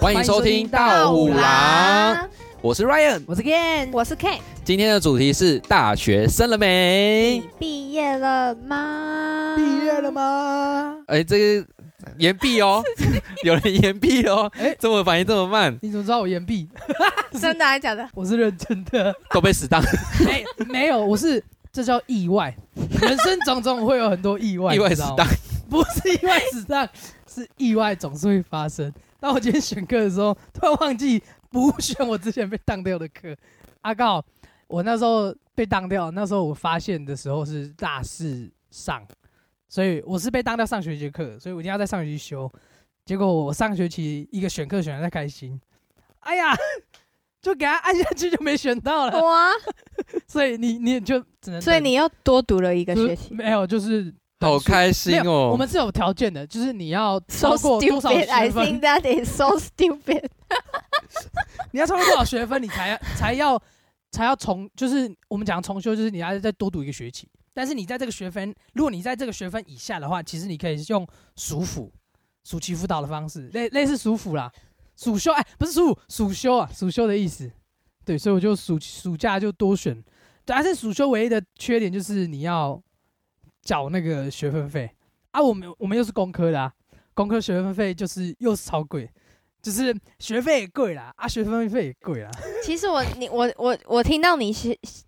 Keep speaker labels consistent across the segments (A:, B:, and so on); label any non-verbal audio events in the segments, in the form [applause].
A: 欢迎收听大五郎，我是 Ryan，
B: 我是 Ken，
C: 我是 K。
A: 今天的主题是大学生了没？
C: 毕业了吗？
B: 毕业了吗？
A: 哎，这个延毕哦，[laughs] 有人延毕哦。哎，怎么反应这么慢？
B: 你怎么知道我延毕？[laughs]
C: 真的还是假的？
B: 我是认真的。
A: 都被死当？[laughs]
B: 没没有，我是这叫意外。人生种种会有很多意外，
A: 意外死当
B: 不是意外死当，是意外总是会发生。[laughs] 当我今天选课的时候，突然忘记补选我之前被当掉的课。阿、啊、告，我那时候被当掉，那时候我发现的时候是大四上，所以我是被当掉上学期课，所以我一定要在上学期修。结果我上学期一个选课选的太开心，哎呀，就给他按下去就没选到了。哇！[laughs] 所以你你也就只能，
C: 所以你又多读了一个学期。
B: 没有，就是。
A: 好开心哦！
B: 我们是有条件的，就是你要超过多少学分
C: so I think that is so stupid。[laughs]
B: 你要超过多少学分，你才才要才要重，就是我们讲重修，就是你要再多读一个学期。但是你在这个学分，如果你在这个学分以下的话，其实你可以用暑辅、暑期辅导的方式，类类似暑辅啦，暑修哎，不是暑暑修啊，暑修的意思。对，所以我就暑暑假就多选。但是暑修唯一的缺点就是你要。缴那个学分费啊，我们我们又是工科的啊，工科学分费就是又是超贵，就是学费也贵啦，啊，学分费也贵啦。[laughs]
C: 其实我你我我我听到你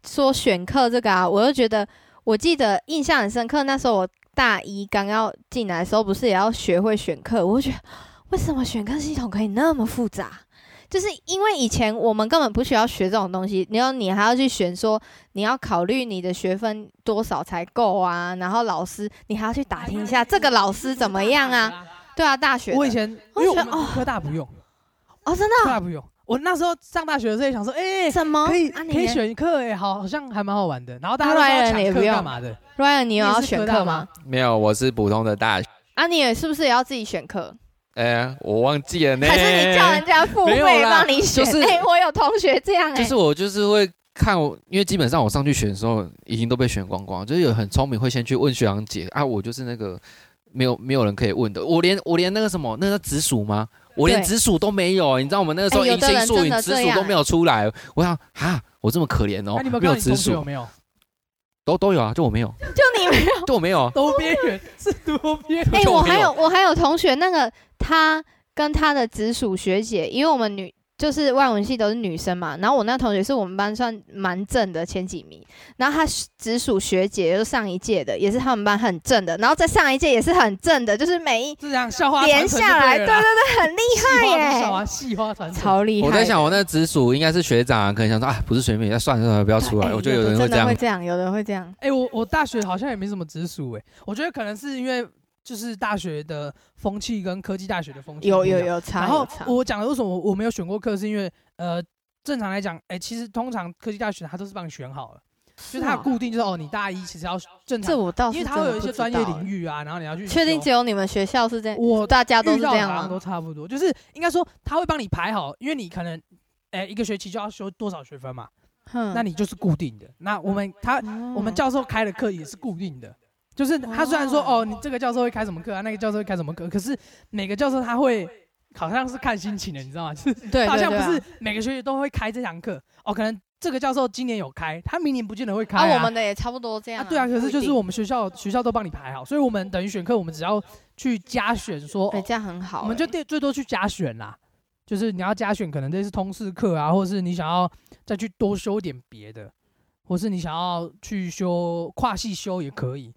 C: 说选课这个啊，我就觉得我记得印象很深刻。那时候我大一刚要进来的时候，不是也要学会选课？我就觉得为什么选课系统可以那么复杂？就是因为以前我们根本不需要学这种东西，然后你还要去选，说你要考虑你的学分多少才够啊，然后老师你还要去打听一下这个老师怎么样啊？对啊，大学
B: 我以前因为我们科大不用
C: 哦，真的
B: 科大不用。我那时候上大学的时候也想说，哎，什么可以可以选课？哎，好，好像还蛮好玩的。然后大家说抢课干嘛的
C: ？Ryan，你有要选课吗？
A: 没有，我是普通的大学。
C: 啊，你也是不是也要自己选课？
A: 哎、欸，我忘记了呢。
C: 还是你叫人家付费帮你选？就是、欸，我有同学这样。
A: 就是我就是会看我，因为基本上我上去选的时候已经都被选光光，就是有很聪明会先去问学长姐啊，我就是那个没有没有人可以问的，我连我连那个什么那个紫薯吗？我连紫薯都没有，你知道我们那个时候迎新宿营直属都没有出来，我想啊，我这么可怜哦，
B: 没有紫薯有没有。
A: 都都有啊，就我没有，[laughs]
C: 就你没有，
A: 就我没有，
B: 都边缘是多边缘。
C: 哎，我还有我还有同学，那个他跟他的直属学姐，因为我们女。就是外文系都是女生嘛，然后我那同学是我们班算蛮正的前几名，然后她直属学姐，就是上一届的，也是他们班很正的，然后在上一届也是很正的，就是每一
B: 这样校花
C: 连下来，对对对，很厉害 [laughs] 耶，
B: 校花传
C: 超厉害。
A: 我在想，我那直属应该是学长啊，可能想说啊，不是学妹，那算了算了，不要出来。欸、我觉得有人会这样，
C: 会这样，有人会这样。
B: 哎、欸，我我大学好像也没什么直属哎，我觉得可能是因为。就是大学的风气跟科技大学的风气
C: 有有有差。
B: 然后我讲的为什么我我没有选过课，是因为呃，正常来讲，哎、欸，其实通常科技大学它都是帮你选好了，就它固定就是哦，你大一其实要正常，
C: 这我倒是
B: 因为它会有一些专业领域啊，然后你要去
C: 确定只有你们学校是这样，
B: 我
C: 大家都是这样吗？
B: 都差不多，就是应该说他会帮你排好，因为你可能哎、欸、一个学期就要修多少学分嘛，哼那你就是固定的。那我们他、哦、我们教授开的课也是固定的。就是他虽然说哦，你这个教授会开什么课啊，那个教授会开什么课，可是每个教授他会好像是看心情的，你知道吗？就是对，好像不是每个学期都会开这堂课哦，可能这个教授今年有开，他明年不见得会开啊。
C: 啊我们的也差不多这样啊。
B: 对啊，可是就是我们学校学校都帮你排好，所以我们等于选课，我们只要去加选说，
C: 对，这样很好。
B: 我们就最最多去加选啦，就是你要加选，可能这是通识课啊，或者是你想要再去多修点别的，或是你想要去修跨系修也可以。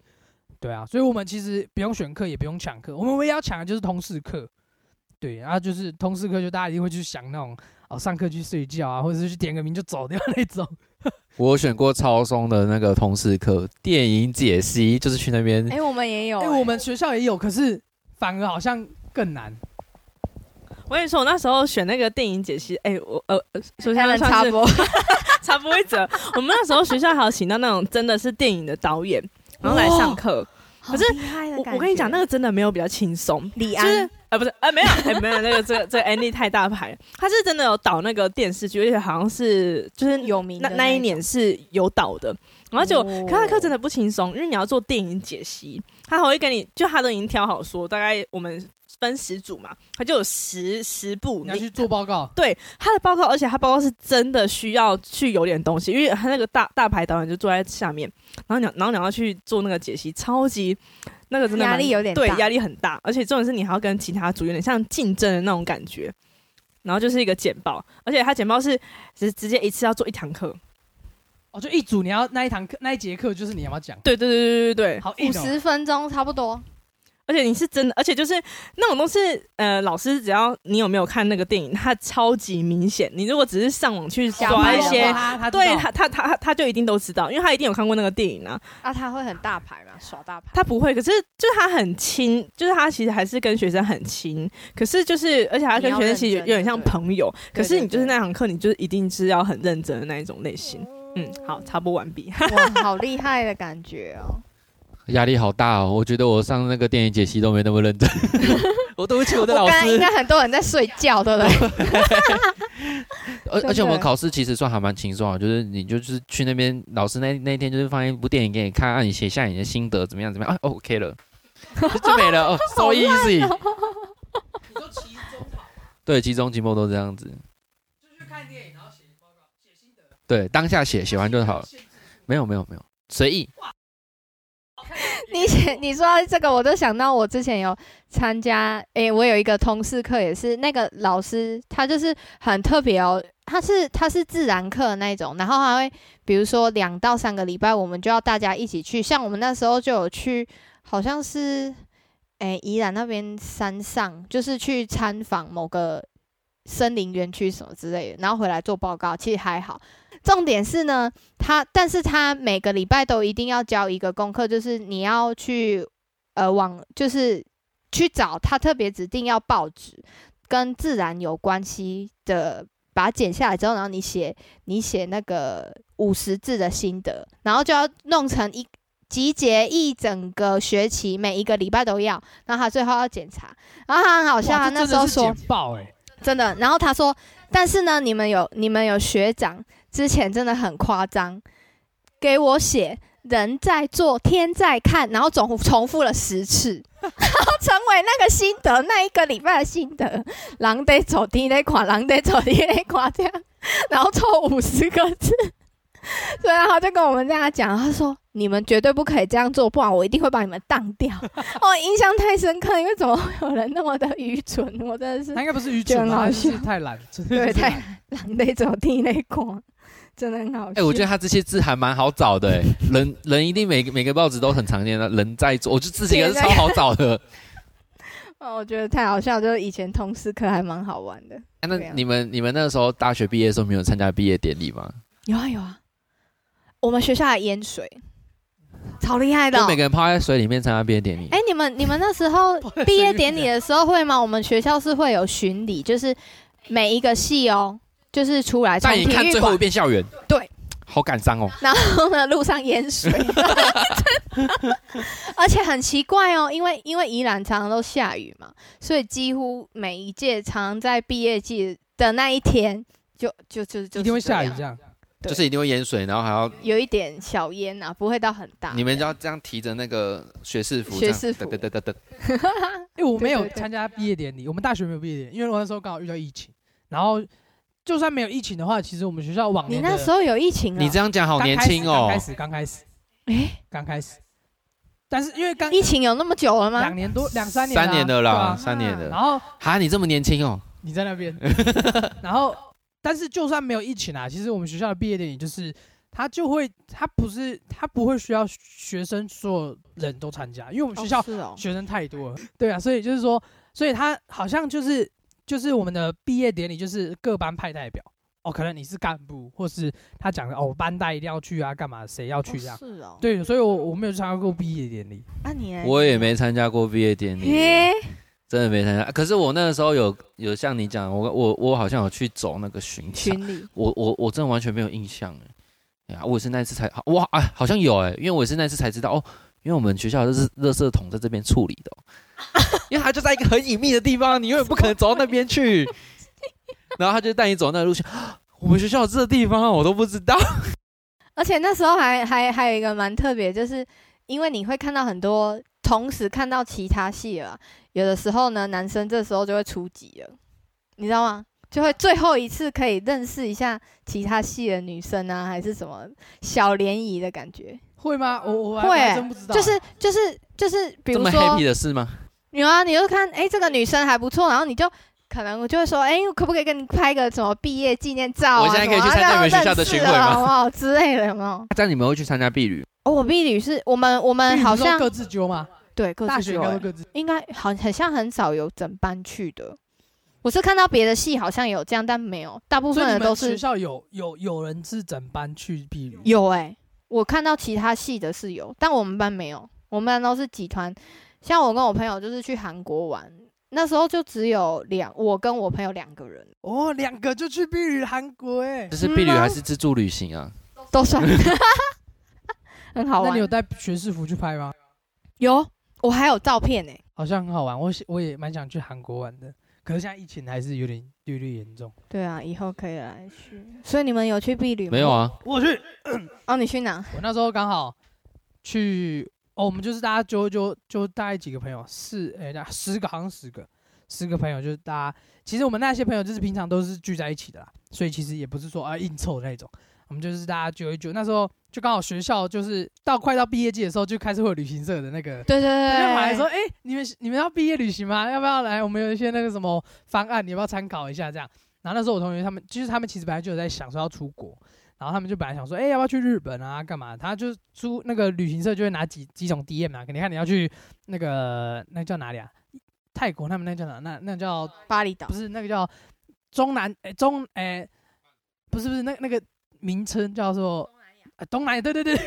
B: 对啊，所以我们其实不用选课，也不用抢课，我们唯一要抢的就是通识课。对，然后就是通识课，就大家一定会去想那种哦，上课去睡觉啊，或者是去点个名就走掉那种。[laughs]
A: 我选过超松的那个通识课，电影解析，就是去那边。
C: 哎，我们也有，
B: 哎，我们学校也有，可是反而好像更难。
D: 我跟你说，我那时候选那个电影解析，哎，我呃，首先
C: 来插播，[laughs]
D: 插播一则，我们那时候学校还有请到那种真的是电影的导演。然后来上课，哦、可是我我跟你讲，那个真的没有比较轻松。李安，就是呃不是啊没有哎没有那个这个这个 Andy 太大牌，他是真的有导那个电视剧，而且好像是就是有名的那那一年是有导的。然然后就，可他课真的不轻松，因为你要做电影解析，他还会给你，就他都已经挑好说，大概我们分十组嘛，他就有十十部，
B: 你要去做报告。
D: 对他的报告，而且他报告是真的需要去有点东西，因为他那个大大牌导演就坐在下面，然后你，然后你要去做那个解析，超级那个真的
C: 压力有点大，
D: 对，压力很大，而且重点是你还要跟其他组有点像竞争的那种感觉。然后就是一个简报，而且他简报是直直接一次要做一堂课，
B: 哦，就一组你要那一堂课那一节课就是你要不要讲？
D: 对对对对对对，
B: 好，
C: 五十分钟差不多。
D: 而且你是真的，而且就是那种东西，呃，老师只要你有没有看那个电影，它超级明显。你如果只是上网去刷一些，他对他他他他他就一定都知道，因为他一定有看过那个电影啊。
C: 啊，他会很大牌嘛？耍大牌？
D: 他不会，可是就是他很亲，就是他其实还是跟学生很亲。可是就是，而且他跟学生其实有点像朋友。可是你就是那堂课，你就一定是要很认真的那一种类型。嗯，好，插播完毕。[laughs]
C: 哇，好厉害的感觉哦。
A: 压力好大哦！我觉得我上那个电影解析都没那么认真。[laughs] 我对不起我的老师。
C: 刚刚应该很多人在睡觉，对不对？[laughs]
A: 而而且我们考试其实算还蛮轻松啊，就是你就是去那边，老师那那天就是放一部电影给你看，让、啊、你写下你的心得，怎么样怎么样啊？OK 了，[laughs] 就没了哦，so easy。对，期中、期末都这样子。
B: 就去看电影，然后写报告、写心得。
A: 对，当下写，写完就好了。没有，没有，没有，随意。[laughs]
C: 你你说到这个，我都想到我之前有参加，诶、我有一个通识课，也是那个老师，他就是很特别哦，他是他是自然课那种，然后还会比如说两到三个礼拜，我们就要大家一起去，像我们那时候就有去，好像是诶、宜兰那边山上，就是去参访某个森林园区什么之类的，然后回来做报告，其实还好。重点是呢，他但是他每个礼拜都一定要交一个功课，就是你要去呃往就是去找他特别指定要报纸跟自然有关系的，把它剪下来之后，然后你写你写那个五十字的心得，然后就要弄成一集结一整个学期，每一个礼拜都要，然后他最后要检查，然后他很好笑，他那时候说真的，然后他说，但是呢，你们有你们有学长。之前真的很夸张，给我写人在做天在看，然后总重复了十次，然后成为那个心得，那一个礼拜的心得。人在做天在看，人在做天在看这样，然后凑五十个字，所以他就跟我们这样讲，他说你们绝对不可以这样做，不然我一定会把你们当掉。[laughs] 哦，印象太深刻，因为怎么会有人那么的愚蠢？我真的是，
B: 他应该不是愚蠢，他是太懒，
C: 对，太懒在做天在看。[laughs] 真的很好笑。哎、
A: 欸，我觉得他这些字还蛮好找的。哎，[laughs] 人人一定每个每个报纸都很常见的。人在做，我觉得这几个是超好找的。[laughs]
C: 哦，我觉得太好笑，就是以前通识课还蛮好玩的。
A: 啊、那你们你们那个时候大学毕业的时候没有参加毕业典礼吗？
C: 有啊有啊，我们学校还淹水，超厉害的、哦。
A: 就每个人泡在水里面参加毕业典礼。
C: 哎、欸，你们你们那时候 [laughs] 毕业典礼的时候会吗？我们学校是会有巡礼，就是每一个系哦。就是出来，
A: 带你看最后一遍校园。
C: 对，
A: 好感伤哦。
C: 然后呢，路上淹水，[laughs] 而且很奇怪哦，因为因为宜兰常常都下雨嘛，所以几乎每一届常常在毕业季的那一天就，就就就就
B: 一定会下雨，这样，
A: 就是一定会淹水，然后还要
C: 有一点小淹啊，不会到很大。
A: 你们就要这样提着那个学士服，
C: 学士服，
A: 对对对对。
B: 因为我没有参加毕业典礼，我们大学没有毕业典礼，因为我那时候刚好遇到疫情，然后。就算没有疫情的话，其实我们学校往年
C: 你那时候有疫情啊？
A: 你这样讲好年轻哦。
B: 刚开始，刚开始，哎，刚开始。但是因为刚
C: 疫情有那么久了吗？
B: 两年多，两三年。
A: 三年的啦，三年的。
B: 然后
A: 哈，你这么年轻哦？
B: 你在那边。[laughs] 然后，但是就算没有疫情啊，其实我们学校的毕业典礼就是，他就会，他不是，他不会需要学生所有人都参加，因为我们学校学生太多了。对啊，所以就是说，所以他好像就是。就是我们的毕业典礼，就是各班派代表哦，可能你是干部，或是他讲的哦，班代一定要去啊，干嘛？谁要去这样？哦是哦。对，所以我我没有参加过毕业典礼。
C: 啊你？
A: 我也没参加过毕业典
C: 礼。
A: 真的没参加。可是我那个时候有有像你讲，我我我好像有去走那个巡巡礼。我我我真的完全没有印象哎。呀，我也是那次才哇啊，好像有哎，因为我也是那次才知道哦。因为我们学校都是垃圾桶在这边处理的，[laughs] 因为他就在一个很隐秘的地方，你永远不可能走到那边去。[laughs] 然后他就带你走那个路线，[gasps] 我们学校有这个地方我都不知道。[laughs]
C: 而且那时候还还还有一个蛮特别，就是因为你会看到很多，同时看到其他系了，有的时候呢，男生这时候就会出级了，你知道吗？就会最后一次可以认识一下其他系的女生啊，还是什么小联谊的感觉？
B: 会吗？我我真不知道。
C: 就是就是就是，比如说这么
A: happy 的事吗？
C: 有啊，你就看，哎、欸，这个女生还不错，然后你就可能我就会说，哎、欸，可不可以跟你拍个什么毕业纪念照啊？
A: 我现在可以去参加你们学校的巡回吗？
C: 好不好？之类的有没有？
A: 这样你们会去参加毕旅？
C: 哦，我毕旅是我们我们好像
B: 各自揪吗？
C: 对，各自揪、欸，
B: 各自
C: 应该好很像很少有整班去的。我是看到别的系好像有这样，但没有，大部分人都是
B: 学校有有有人是整班去毕旅。
C: 有哎、欸，我看到其他系的是有，但我们班没有。我们班都是集团，像我跟我朋友就是去韩国玩，那时候就只有两，我跟我朋友两个人。
B: 哦，两个就去避旅韩国哎、欸，
A: 这是避旅还是自助旅行啊？
C: 都算，[laughs] 很好玩。
B: 那你有带学士服去拍吗？
C: 有，我还有照片呢、欸，
B: 好像很好玩。我我也蛮想去韩国玩的。可是现在疫情还是有点略略严重。
C: 对啊，以后可以来去。所以你们有去避旅吗？
A: 没有啊，
B: 我去。
C: 哦，你去哪？
B: 我那时候刚好去。哦，我们就是大家就就就大概几个朋友，四哎，那、欸、十个好像十个，十个朋友就是大家。其实我们那些朋友就是平常都是聚在一起的啦，所以其实也不是说啊硬凑那种。我们就是大家揪一揪，那时候就刚好学校就是到快到毕业季的时候，就开始会有旅行社的那个，
C: 对对对，
B: 就来说，哎、欸，你们你们要毕业旅行吗？要不要来？我们有一些那个什么方案，你要不要参考一下？这样。然后那时候我同学他们，其实他们其实本来就有在想说要出国，然后他们就本来想说，哎、欸，要不要去日本啊？干嘛？他就租那个旅行社就会拿几几种 DM 啊，你看你要去那个那、叫哪里啊？泰国他们那叫哪？那那、叫
C: 巴厘岛？
B: 不是那个叫中南？哎、欸，中哎、欸，不是不是那那个。名称叫做东南亚，对对对。[laughs]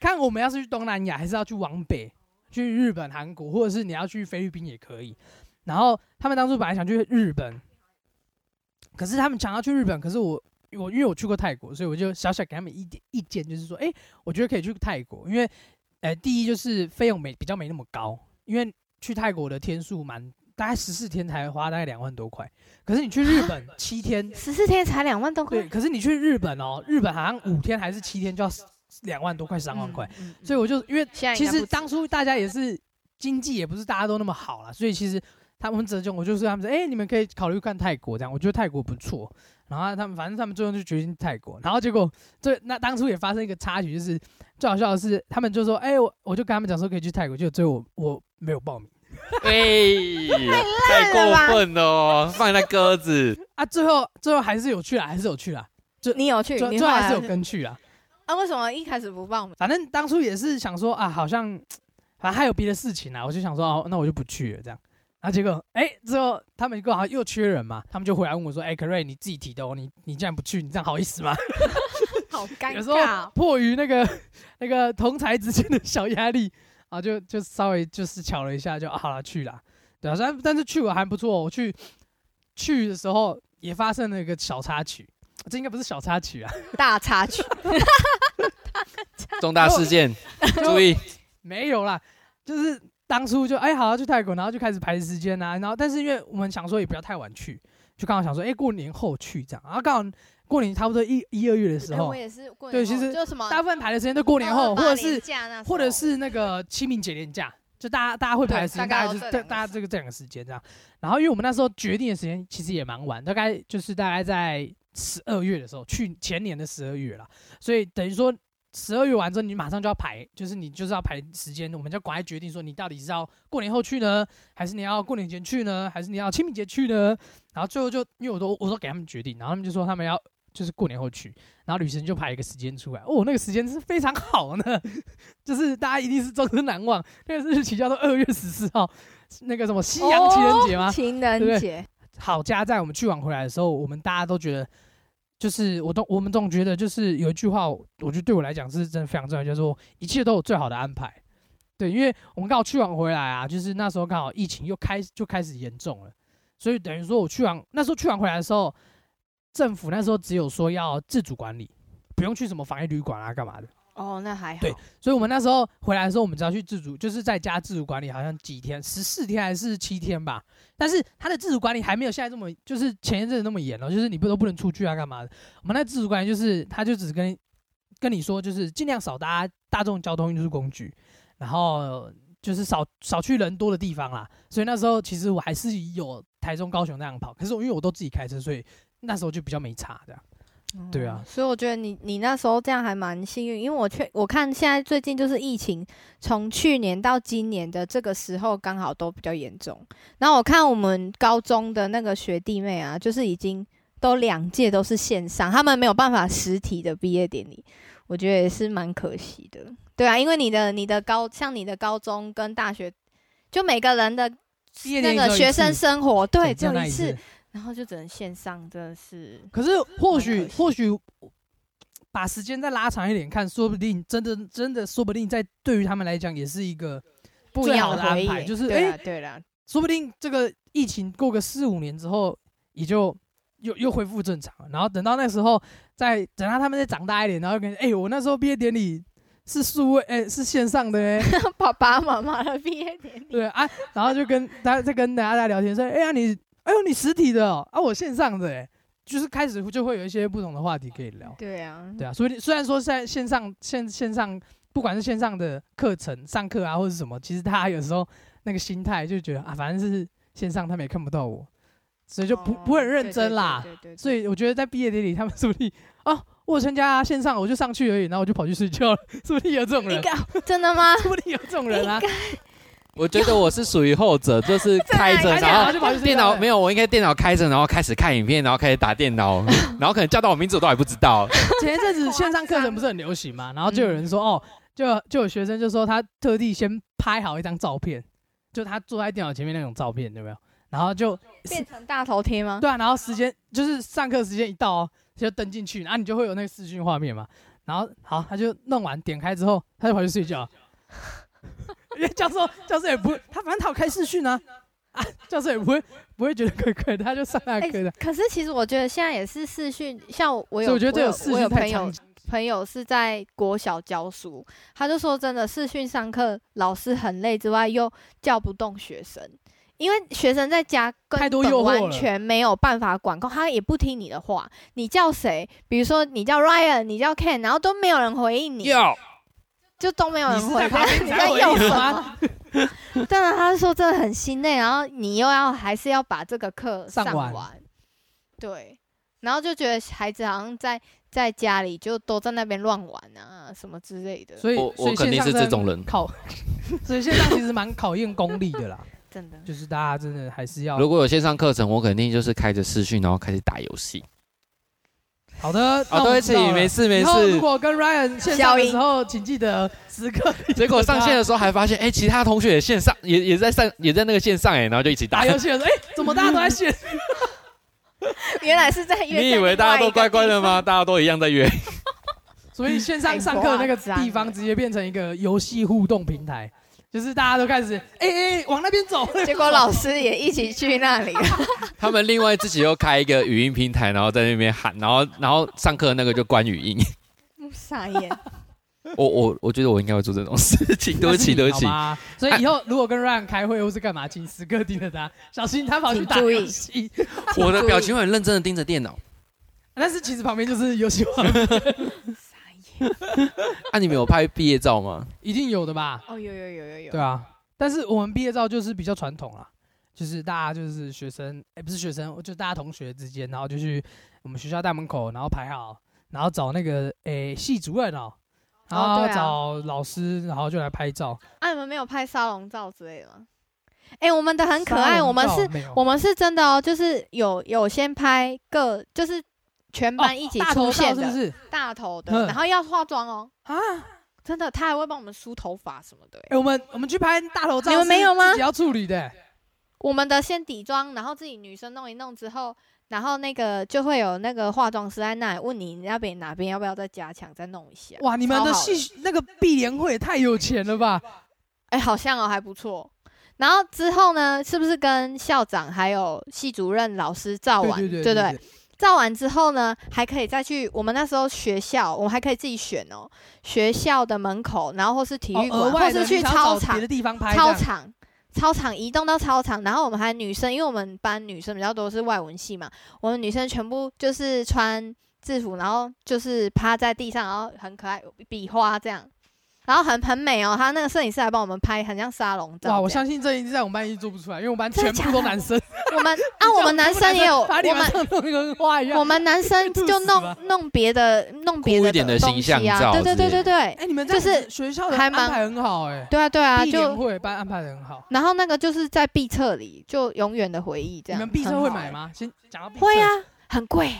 B: 看我们要是去东南亚，还是要去往北，去日本、韩国，或者是你要去菲律宾也可以。然后他们当初本来想去日本，可是他们想要去日本，可是我我因为我去过泰国，所以我就小小给他们一点意见，就是说，哎，我觉得可以去泰国，因为，呃，第一就是费用没比较没那么高，因为去泰国的天数蛮。大概十四天才花大概两万多块，可是你去日本七天，[laughs]
C: 十四天才两万多块。
B: 对，可是你去日本哦，日本好像五天还是七天就要两万多块、三万块。嗯嗯嗯、所以我就因为其实当初大家也是经济也不是大家都那么好啦，所以其实他们折中，我就是他们说，哎、欸，你们可以考虑看泰国这样，我觉得泰国不错。然后他们反正他们最后就决定泰国，然后结果最那当初也发生一个插曲，就是最好笑的是，他们就说，哎、欸，我我就跟他们讲说可以去泰国，就最后我我没有报名。
A: 哎、欸，太过分了哦！放那鸽子
B: 啊，最后最后还是有去啦，还是有去啦。就
C: 你有去，
B: 最后还是有跟去啦。
C: 啊，为什么一开始不报名？
B: 反正当初也是想说啊，好像反正还有别的事情啊，我就想说哦，那我就不去了这样。然后结果哎、欸，之后他们刚好又缺人嘛，他们就回来问我说：“哎、欸，可瑞，你自己提的哦，你你竟然不去，你这样好意思吗？” [laughs]
C: 好尴尬。
B: 有时候迫于那个 [laughs] 那个同才之间的小压力。啊，就就稍微就是巧了一下就，啊好了去了，对啊，但但是去我还不错，我去去的时候也发生了一个小插曲，这应该不是小插曲啊，
C: 大插曲，[laughs]
A: 重大事件，注意，
B: 没有啦，就是当初就哎、欸、好要去泰国，然后就开始排时间啊，然后但是因为我们想说也不要太晚去，就刚好想说哎、欸、过年后去这样，然后刚好。过年差不多一一二月的时候，
C: 我也是过年后。
B: 对，其实大部分排的时间都过年后，或者是或者是那个清明节连假，就大家大家会排的时间，大概就是大大家这个这两个时间这样。然后因为我们那时候决定的时间其实也蛮晚，大概就是大概在十二月的时候，去前年的十二月了，所以等于说。十二月完之后，你马上就要排，就是你就是要排时间，我们就赶快决定说，你到底是要过年后去呢，还是你要过年前去呢，还是你要清明节去呢？然后最后就因为我都我都给他们决定，然后他们就说他们要就是过年后去，然后旅行就排一个时间出来，哦，那个时间是非常好呢，[laughs] 就是大家一定是终身难忘。那个日期叫做二月十四号，那个什么西洋情人节吗？
C: 情人节。
B: 好家在我们去完回来的时候，我们大家都觉得。就是我都我们总觉得就是有一句话，我觉得对我来讲是真的非常重要，就是说一切都有最好的安排。对，因为我们刚好去完回来啊，就是那时候刚好疫情又开就开始严重了，所以等于说我去完那时候去完回来的时候，政府那时候只有说要自主管理，不用去什么防疫旅馆啊干嘛的。
C: 哦，那还好。
B: 对，所以我们那时候回来的时候，我们只要去自主，就是在家自主管理，好像几天，十四天还是七天吧。但是他的自主管理还没有现在这么，就是前一阵子那么严了，就是你不都不能出去啊，干嘛的？我们那自主管理就是，他就只跟跟你说，就是尽量少搭大众交通运输工具，然后就是少少去人多的地方啦。所以那时候其实我还是有台中、高雄那样跑，可是因为我都自己开车，所以那时候就比较没差这样。对啊，
C: 所以我觉得你你那时候这样还蛮幸运，因为我确我看现在最近就是疫情，从去年到今年的这个时候刚好都比较严重。然后我看我们高中的那个学弟妹啊，就是已经都两届都是线上，他们没有办法实体的毕业典礼，我觉得也是蛮可惜的。对啊，因为你的你的高像你的高中跟大学，就每个人的那个学生生活，对，只有一次。然后就只能线上，真的是。
B: 可是或许或许把时间再拉长一点看，说不定真的真的说不定在对于他们来讲也是一个不一样的安排。就是哎，对了，说不定这个疫情过个四五年之后，也就又又恢复正常了。然后等到那时候再等到他们再长大一点，然后跟哎，我那时候毕业典礼是数位哎是线上的哎，[laughs]
C: 爸爸妈妈的毕业典礼。
B: 对啊，然后就跟大家在跟大家在聊天说，哎呀你。哎呦，你实体的哦，啊，我线上的哎，就是开始就会有一些不同的话题可以聊。
C: 对啊，对啊，
B: 所以虽然说在线上线线上，不管是线上的课程上课啊，或者什么，其实他有时候那个心态就觉得啊，反正是线上，他们也看不到我，所以就不、哦、不会很认真啦。对对，所以我觉得在毕业典礼，他们说不定哦，我参加线上，我就上去而已，然后我就跑去睡觉了，[laughs] 说不定有这种人？
C: 真的吗？[laughs]
B: 说不定有这种人啊。
A: 我觉得我是属于后者，就是 [laughs] 开着，然后电脑没有，我应该电脑开着，然后开始看影片，然后开始打电脑，然后可能叫到我名字我都还不知道。[laughs]
B: 前一阵子线上课程不是很流行嘛，然后就有人说哦，就就有学生就说他特地先拍好一张照片，就他坐在电脑前面那种照片，有没有？然后就
C: 变成大头贴吗？
B: 对啊，然后时间就是上课时间一到哦，就登进去，然后你就会有那个视讯画面嘛。然后好，他就弄完点开之后，他就跑去睡觉。因为教授，教授也不会，他反正他有开视讯啊，啊，教授也不会不会觉得怪怪的，他就上那课的、欸。
C: 可是其实我觉得现在也是视讯，像我有，
B: 我觉得这有
C: 我有朋友朋友是在国小教书，他就说真的视讯上课，老师很累之外，又叫不动学生，因为学生在家根本完全没有办法管控，他也不听你的话，你叫谁？比如说你叫 Ryan，你叫 Ken，然后都没有人回应你。就都没有人回他，你在用什么？对啊，[laughs] 他说真的很心累，然后你又要还是要把这个课上完，上完，对，然后就觉得孩子好像在在家里就都在那边乱玩啊什么之类的。
B: 所以，
A: 我我肯定是这种人，
B: 考，[laughs] 所以线上其实蛮考验功力的啦，[laughs]
C: 真的，
B: 就是大家真的还是要。
A: 如果有线上课程，我肯定就是开着视讯，然后开始打游戏。
B: 好的，
A: 好、哦，对不起，没事没事。
B: 如果跟 Ryan 线上的时候，请记得时刻。
A: 结果上线的时候还发现，哎、欸，其他同学也线上，也也在上，也在那个线上，哎，然后就一起打
B: 游戏了。哎、欸，怎么大家都在线？[laughs]
C: 原来是在约。
A: 你以为大家都乖乖的吗？大家都一样在约。[laughs]
B: 所以线上上课那个地方直接变成一个游戏互动平台。就是大家都开始哎哎、欸欸、往那边走，[laughs]
C: 结果老师也一起去那里。[laughs]
A: 他们另外自己又开一个语音平台，然后在那边喊，然后然后上课那个就关语音。
C: 傻眼。[laughs]
A: 我我我觉得我应该会做这种事情，对不起对不起。
B: 所以以后如果跟 Ryan 开会或是干嘛，请时刻盯着他，小心他跑去打游戏。
A: 我的表情很认真的盯着电脑，
B: 但是其实旁边就是游戏画面。[laughs]
A: 啊，你们有拍毕业照吗？
B: 一定有的吧。
C: 哦，有有有有有。
B: 对啊，但是我们毕业照就是比较传统啦，就是大家就是学生，哎、欸，不是学生，就大家同学之间，然后就去我们学校大门口，然后排好，然后找那个诶系主任哦，然后找老师，然后就来拍照。
C: 啊，你们没有拍沙龙照之类的吗？哎、欸，我们的很可爱，我们是，我们是真的哦，就是有有先拍个，就是。全班一起出现的，
B: 是不是
C: 大头的，然后要化妆哦啊！真的，他还会帮我们梳头发什么的。
B: 哎，我们我们去拍大头照，
C: 你们没有吗？
B: 自己要处理的。
C: 我们的先底妆，然后自己女生弄一弄之后，然后那个就会有那个化妆师在那里问你那边哪边要不要再加强，再弄一下。
B: 哇，你们的系那个毕联会也太有钱了吧？
C: 哎，好像哦，还不错。然后之后呢，是不是跟校长还有系主任老师照完？对对对。照完之后呢，还可以再去我们那时候学校，我们还可以自己选哦，学校的门口，然后或是体育馆，
B: 哦、
C: 或是去操场
B: 别的地方拍，
C: 操场，操场移动到操场，然后我们还女生，因为我们班女生比较多是外文系嘛，我们女生全部就是穿制服，然后就是趴在地上，然后很可爱，比划这样。然后很很美哦，他那个摄影师还帮我们拍，很像沙龙照。
B: 哇，我相信这一次在我们班一定做不出来，因为我们班全部都男生。
C: 我们啊，我们男生也有，[laughs] 我
B: 们
C: 我们男生就弄弄别的，弄别的
A: 点的形象照。
C: 对对对对对。
B: 哎，你们就是学校的安排很好哎。
C: 对啊对啊，
B: 就会班安排的很好。
C: 然后那个就是在毕册里，就永远的回忆这样。
B: 你们毕册会买吗？先讲到毕册。
C: 会啊，很贵。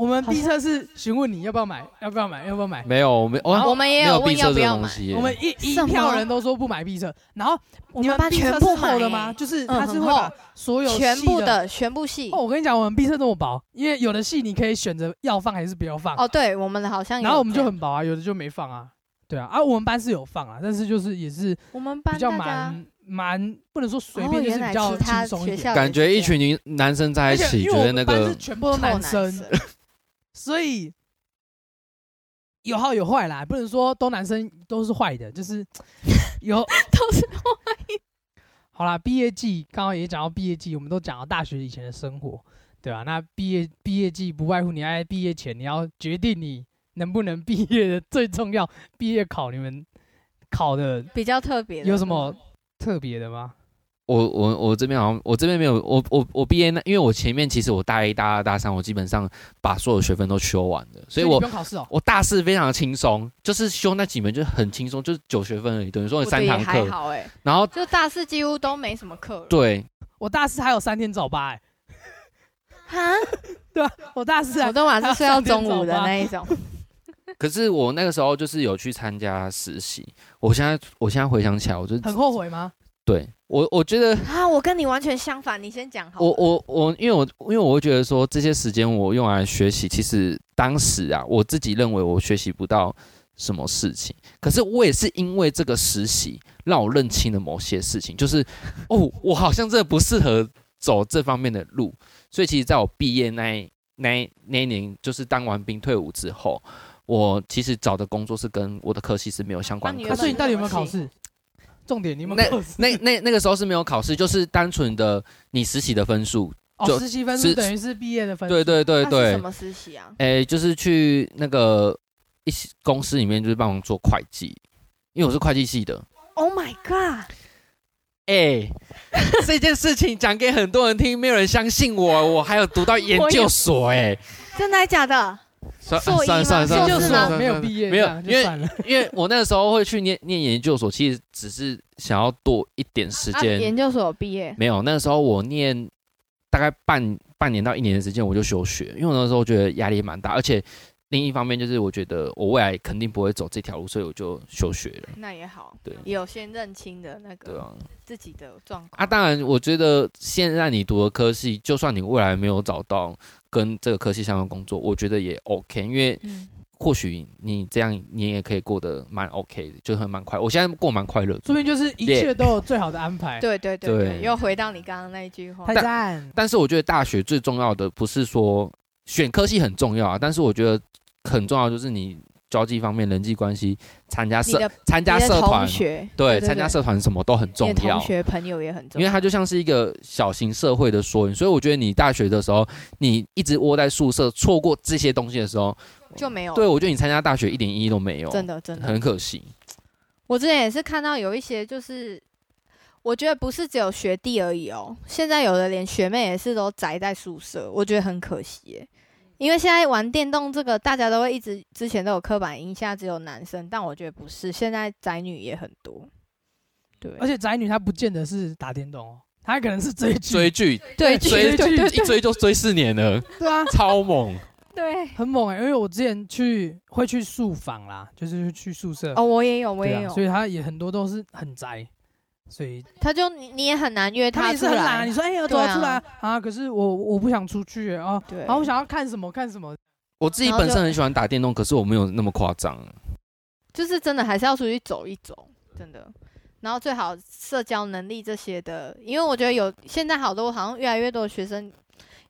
B: 我们毕册是询问你要不要买，要不要买，要不要买？
A: 没有，我们
C: 我们也有问要不要买。
B: 我们一一票人都说不买毕册，然后
C: 你们班全部买
B: 的吗？就是他是会把所有
C: 全部的全部系。
B: 哦，我跟你讲，我们毕册这么薄，因为有的系你可以选择要放还是不要放。
C: 哦，对，我们的好像。
B: 然后我们就很薄啊，有的就没放啊。对啊，啊，我们班是有放啊，但是就是也是
C: 我们班
B: 比较蛮。蛮不能说随便，就是比较轻松一点。
A: 感觉一群女男生在一起，觉得那个
B: 全部都男生，所以有好有坏啦，不能说都男生都是坏的，就是 [laughs] 有
C: 都是坏。
B: 好啦，毕业季刚刚也讲到毕业季，我们都讲到大学以前的生活，对吧？那毕业毕业季不外乎你在毕业前你要决定你能不能毕业的最重要毕业考，你们考的
C: 比较特别，
B: 有什么？特别的吗？
A: 我我我这边好像我这边没有我我我毕业那，因为我前面其实我大一大二大三我基本上把所有学分都修完了，所以我
B: 不用考试哦。
A: 我大四非常的轻松，就是修那几门就很轻松，就是九学分而已，等于说有三堂课。
C: 好哎。
A: 然后
C: 就大四几乎都没什么课。
A: 对，
B: 我大四还有三天早八哎。
C: 哈？[laughs]
B: 对啊，我大四
C: 我都晚上睡到中午的那一种。[laughs]
A: 可是我那个时候就是有去参加实习，我现在我现在回想起来，我就
B: 很后悔吗？
A: 对我我觉得
C: 啊，我跟你完全相反，你先讲好。
A: 我我我，因为我因为我会觉得说这些时间我用来学习，其实当时啊，我自己认为我学习不到什么事情。可是我也是因为这个实习，让我认清了某些事情，就是哦，我好像真的不适合走这方面的路。所以其实在我毕业那那那一年，就是当完兵退伍之后。我其实找的工作是跟我的科系是没有相关的。
B: 所以你到底有没有考试？重点你有没有考？
A: 那那那那个时候是没有考试，就是单纯的你实习的分数。
B: 哦，实习分数等于是毕业的分数。
A: 对对对对。
C: 什么实习啊？
A: 哎，就是去那个一些公司里面，就是帮忙做会计，因为我是会计系的。
C: Oh my god！
A: 哎，这件事情讲给很多人听，没有人相信我，我还有读到研究所，哎，[laughs]
C: 真的还假的？
A: 算算算算
B: 算，研究所没有毕业，
A: 没有，因为因为我那个时候会去念念研究所，其实只是想要多一点时间。
C: 研究所毕业
A: 没有，那个时候我念大概半半年到一年的时间，我就休学，因为我那时候觉得压力蛮大，而且另一方面就是我觉得我未来肯定不会走这条路，所以我就休学了。
C: 那也好，
A: 对，
C: 有先认清的那个，啊，自己的状况
A: 啊。当然，我觉得现在你读的科系，就算你未来没有找到。跟这个科系相关工作，我觉得也 OK，因为或许你这样你也可以过得蛮 OK 的，就很蛮快。我现在过蛮快乐，
B: 说明就是一切都有最好的安排。
C: 对对对对，又回到你刚刚那一句话，
B: 太赞。
A: 但是我觉得大学最重要的不是说选科系很重要啊，但是我觉得很重要就是你。交际方面、人际关系、参加社、参加社团，对，参加社团什么都很重要。
C: 同学朋友也很重要，
A: 因为它就像是一个小型社会的缩影。所以我觉得你大学的时候，你一直窝在宿舍，错过这些东西的时候，
C: 就没有。
A: 对，我觉得你参加大学一点意义都没有，
C: 真的真的
A: 很可惜。
C: 我之前也是看到有一些，就是我觉得不是只有学弟而已哦，现在有的连学妹也是都宅在宿舍，我觉得很可惜耶。因为现在玩电动这个，大家都会一直之前都有刻板印象，只有男生，但我觉得不是，现在宅女也很多。对，
B: 而且宅女她不见得是打电动哦，她可能是追剧。
A: 追剧，
C: 对，[laughs]
A: 追剧一追就追四年了。
B: 对啊，
A: 超猛。
C: 对，
B: 很猛哎、欸，因为我之前去会去宿房啦，就是去宿舍。
C: 哦，我也有，我也有。
B: 啊、所以她也很多都是很宅。所以
C: 他就你你也很难约他出来，
B: 你说哎，我走出来啊？可是我我不想出去啊，
C: 对，
B: 然后我想要看什么看什么。
A: 我自己本身很喜欢打电动，可是我没有那么夸张。
C: 就是真的还是要出去走一走，真的。然后最好社交能力这些的，因为我觉得有现在好多好像越来越多的学生，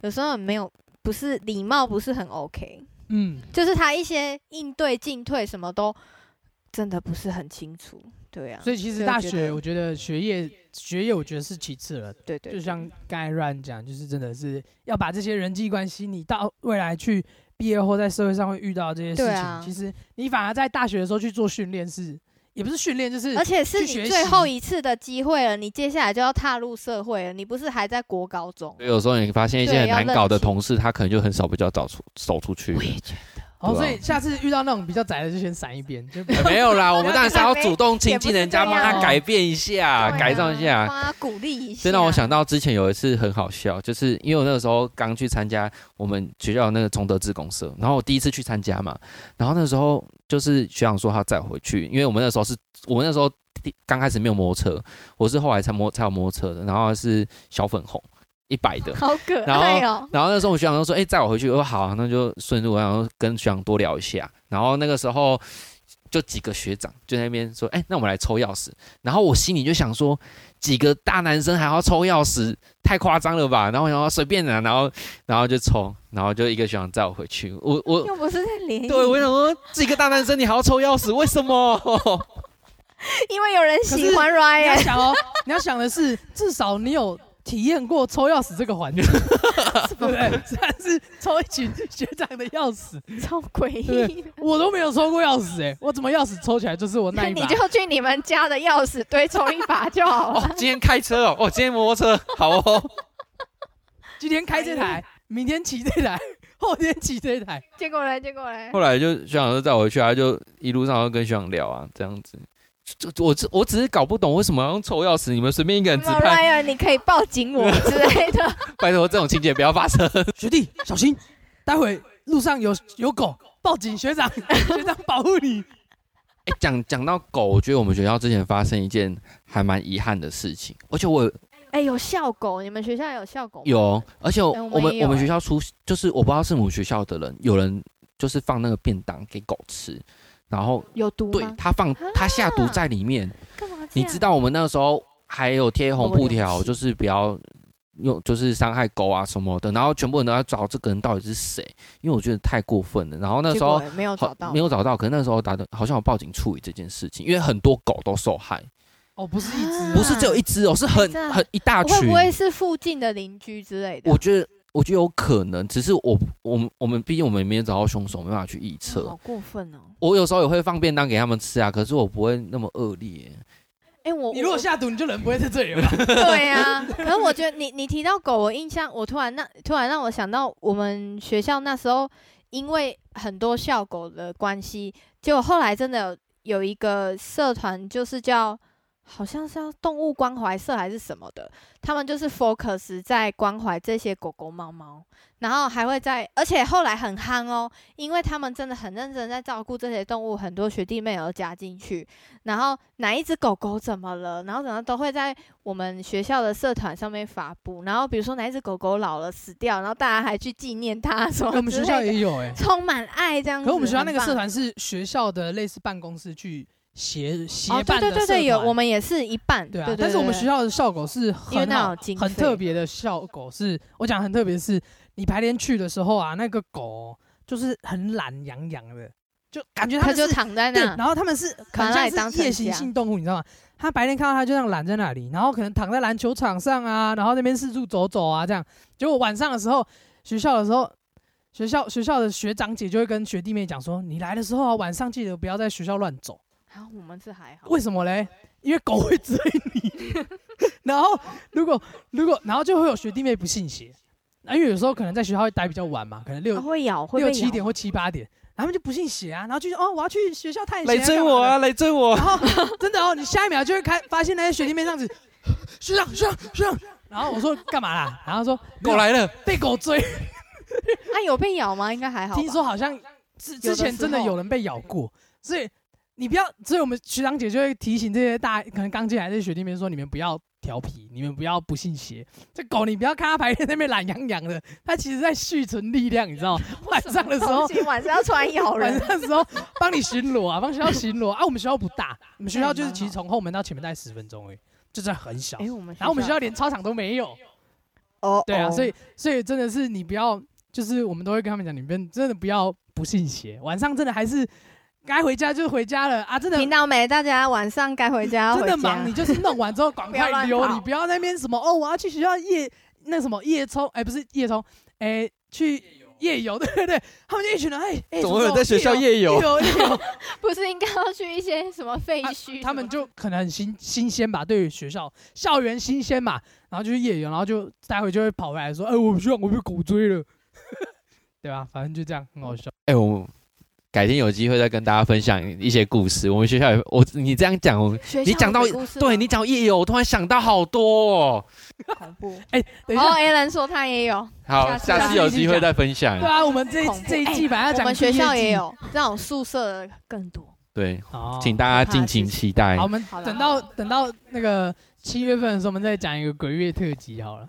C: 有时候没有不不是礼貌，不是很 OK。
B: 嗯，
C: 就是他一些应对进退什么都真的不是很清楚。对啊，
B: 所以其实大学我觉得学业学业我觉得是其次了。
C: 对对，对，
B: 就像刚才 Ryan 讲，就是真的是要把这些人际关系，你到未来去毕业后在社会上会遇到这些事情，啊、其实你反而在大学的时候去做训练是。也不是训练，就是
C: 而且是你最后一次的机会了，你接下来就要踏入社会了。你不是还在国高中？
A: 所以有时候你发现一些很难搞的同事，他可能就很少比较早出走出去。
C: 我也觉得。
B: 哦，所以下次遇到那种比较窄的，就先闪一边。就
A: 没有啦，[laughs] 我们当然是要主动亲近人家，帮他改变一下，改造一下，
C: 帮他鼓励一下。
A: 这让我想到之前有一次很好笑，就是因为我那个时候刚去参加我们学校那个崇德志公社，然后我第一次去参加嘛，然后那时候就是学长说他载回去，因为我们那时候是我们那时候刚开始没有摩托车，我是后来才摩才有摩托车的，然后是小粉红。一百的，
C: 好可爱哦。
A: 然后，然后那时候我学长就说：“哎、欸，载我回去。”我说：“好、啊，那就顺路，然后跟学长多聊一下。”然后那个时候就几个学长就在那边说：“哎、欸，那我们来抽钥匙。”然后我心里就想说：“几个大男生还要抽钥匙，太夸张了吧？”然后然后随便拿，然后然后就抽，然后就一个学长载我回去。我我
C: 又不是在联谊，
A: 对，我想说几个大男生你还要抽钥匙，为什么？[laughs]
C: 因为有人喜欢 Ryan。
B: 你要想哦，你要想的是，至少你有。体验过抽钥匙这个环节，[laughs] 对不对？虽然是抽一群学长的钥匙，
C: 超诡异。
B: 我都没有抽过钥匙，哎，我怎么钥匙抽起来就是我那一把？
C: 你就去你们家的钥匙堆抽一把就好了。
A: 哦，今天开车哦，哦，今天摩托车，好哦。
B: 今天开这台，明天骑这台，后天骑这台。
C: 结果嘞，结果嘞。
A: 后来就学长就带我回去，他就一路上都跟学长聊啊，这样子。我只我只是搞不懂为什么要用臭钥匙？你们随便一个人指派，
C: 你可以报警我之类的。[laughs]
A: 拜托，这种情节不要发生。[laughs]
B: 学弟小心，待会路上有有狗，报警学长，[laughs] 学长保护你。
A: 哎、欸，讲讲到狗，我觉得我们学校之前发生一件还蛮遗憾的事情，而且我
C: 哎、欸、有校狗，你们学校有校狗？
A: 有，而且我、欸、我们、欸、我们学校出就是我不知道是我们学校的人，有人就是放那个便当给狗吃。然后
C: 有毒，
A: 对，他放他下毒在里面。干嘛？你知道我们那时候还有贴红布条，就是不要用，就是伤害狗啊什么的。然后全部人都要找这个人到底是谁，因为我觉得太过分了。然后那时候
C: 没有找到，
A: 没有找到。可是那时候打的，好像有报警处理这件事情，因为很多狗都受害。
B: 哦，不是一只，
A: 不是只有一只哦，是很很一大群。
C: 会不会是附近的邻居之类的？
A: 我觉得。我觉得有可能，只是我我们我们毕竟我们没有找到凶手，没办法去预测。
C: 好过分哦！
A: 我有时候也会放便当给他们吃啊，可是我不会那么恶劣。
C: 哎，我
B: 你如果下毒，你就人不会在这里了。
C: 对呀，[laughs] 可是我觉得你你提到狗，我印象我突然那突然让我想到我们学校那时候，因为很多校狗的关系，结果后来真的有有一个社团，就是叫。好像是要动物关怀社还是什么的，他们就是 focus 在关怀这些狗狗、猫猫，然后还会在，而且后来很憨哦，因为他们真的很认真在照顾这些动物，很多学弟妹有加进去，然后哪一只狗狗怎么了，然后怎么都会在我们学校的社团上面发布，然后比如说哪一只狗狗老了死掉，然后大家还去纪念它，什么？
B: 我们学校也有哎，
C: 充满爱这样子。
B: 可我们学校那个社团是学校的类似办公室去。协协办的
C: 对对对，有我们也是一半，
B: 对啊。但是我们学校的校狗是很好，很特别的校狗是，是我讲很特别是，你白天去的时候啊，那个狗就是很懒洋洋的，就感觉它
C: 就躺在那，
B: 然后他们是可能像是夜行性动物，你知道吗？它白天看到它就这样懒在那里，然后可能躺在篮球场上啊，然后那边四处走走啊，这样。结果晚上的时候，学校的时候，学校学校的学长姐就会跟学弟妹讲说，你来的时候啊，晚上记得不要在学校乱走。
C: 然后我们是还好，
B: 为什么嘞？因为狗会追你。[laughs] 然后如果如果然后就会有学弟妹不信邪，那因为有时候可能在学校会待比较晚嘛，可能六
C: 会咬会
B: 六七点或七八点，他们就不信邪啊，然后就说哦我要去学校探险，
A: 来追我啊来追我。
B: 然后真的哦，你下一秒就会开发现那些学弟妹这样子，学长学长学长，然后我说干嘛啦？然后说
A: 狗来了，
B: 被狗追。
C: 他、[laughs] 啊、有被咬吗？应该还好。
B: 听说好像之之前真的有人被咬过，所以。你不要，所以我们学长姐就会提醒这些大，可能刚进来的学弟妹说：你们不要调皮，你们不要不信邪。这狗你不要看它白天在那边懒洋洋的，它其实在蓄存力量，你知道吗？[laughs] 晚上的时候，
C: 晚上要出来咬人。
B: 晚上的时候帮你巡逻啊，帮学校巡逻啊。我们学校不大，我们学校就是其实从后门到前门大概十分钟而已，就在很小。然后我们学校连操场都没有。哦，对啊，所以所以真的是你不要就是我们都会跟他们讲，你们真的不要不信邪，晚上真的还是该回家就回家了啊！真的
C: 听到没？大家晚上该回家回家，
B: 真的忙，你就是弄完之后赶快溜，[laughs]
C: 不
B: 你不要那边什么哦，我要去学校夜那什么夜冲，哎，不是夜冲，哎，去夜游，[laughs] 对对对，他们就一群人，哎哎，
A: 怎么有在学校夜游？
B: 夜游夜游，[laughs]
C: 不是应该要去一些什么废墟？
B: 他们就可能很新新鲜吧，对于学校校园新鲜嘛，然后就去夜游，然后就待会就会跑回来说，哎，我不需要，我被狗追了。对吧？反正就这样，很好笑。
A: 哎、欸，我改天有机会再跟大家分享一些故事。我们学校有，我你这样讲，你讲到对你讲夜游，我突然想到好多、哦。
C: 恐怖。[laughs]
B: 哎、欸，等一下，
C: 哦，Alan 说他也有。
A: 好，下次有机会再分享。
B: 对啊，我们这这一季反正讲，
C: 我们学校也有这种宿舍的更多。
A: 对，请大家敬请期待。
B: 好，我们等到等到那个七月份的时候，我们再讲一个鬼月特辑好了。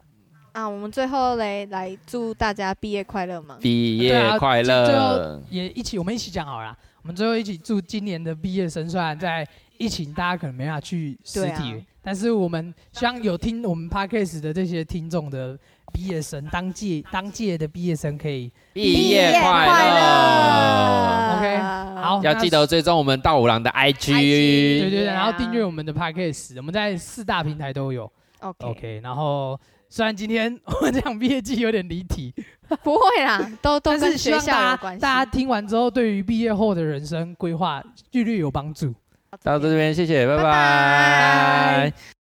C: 啊，我们最后来来祝大家毕业快乐嘛！
A: 毕业快乐，
B: 最后也一起，我们一起讲好了。我们最后一起祝今年的毕业生，虽然在疫情，大家可能没办法去实体，啊、但是我们希望有听我们 podcast 的这些听众的毕业生，当届当届的毕业生可以
A: 毕业快乐。
B: OK，好，
A: 要记得追踪我们盗五郎的 IG，
B: 对对对，然后订阅我们的 podcast，我们在四大平台都有。
C: OK，,
B: okay 然后。虽然今天我们讲毕业季有点离题，
C: 不会啦，都都跟学校有关系。
B: 大家听完之后，对于毕业后的人生规划，略略有帮助。
A: 到这边，谢谢，拜拜。拜拜。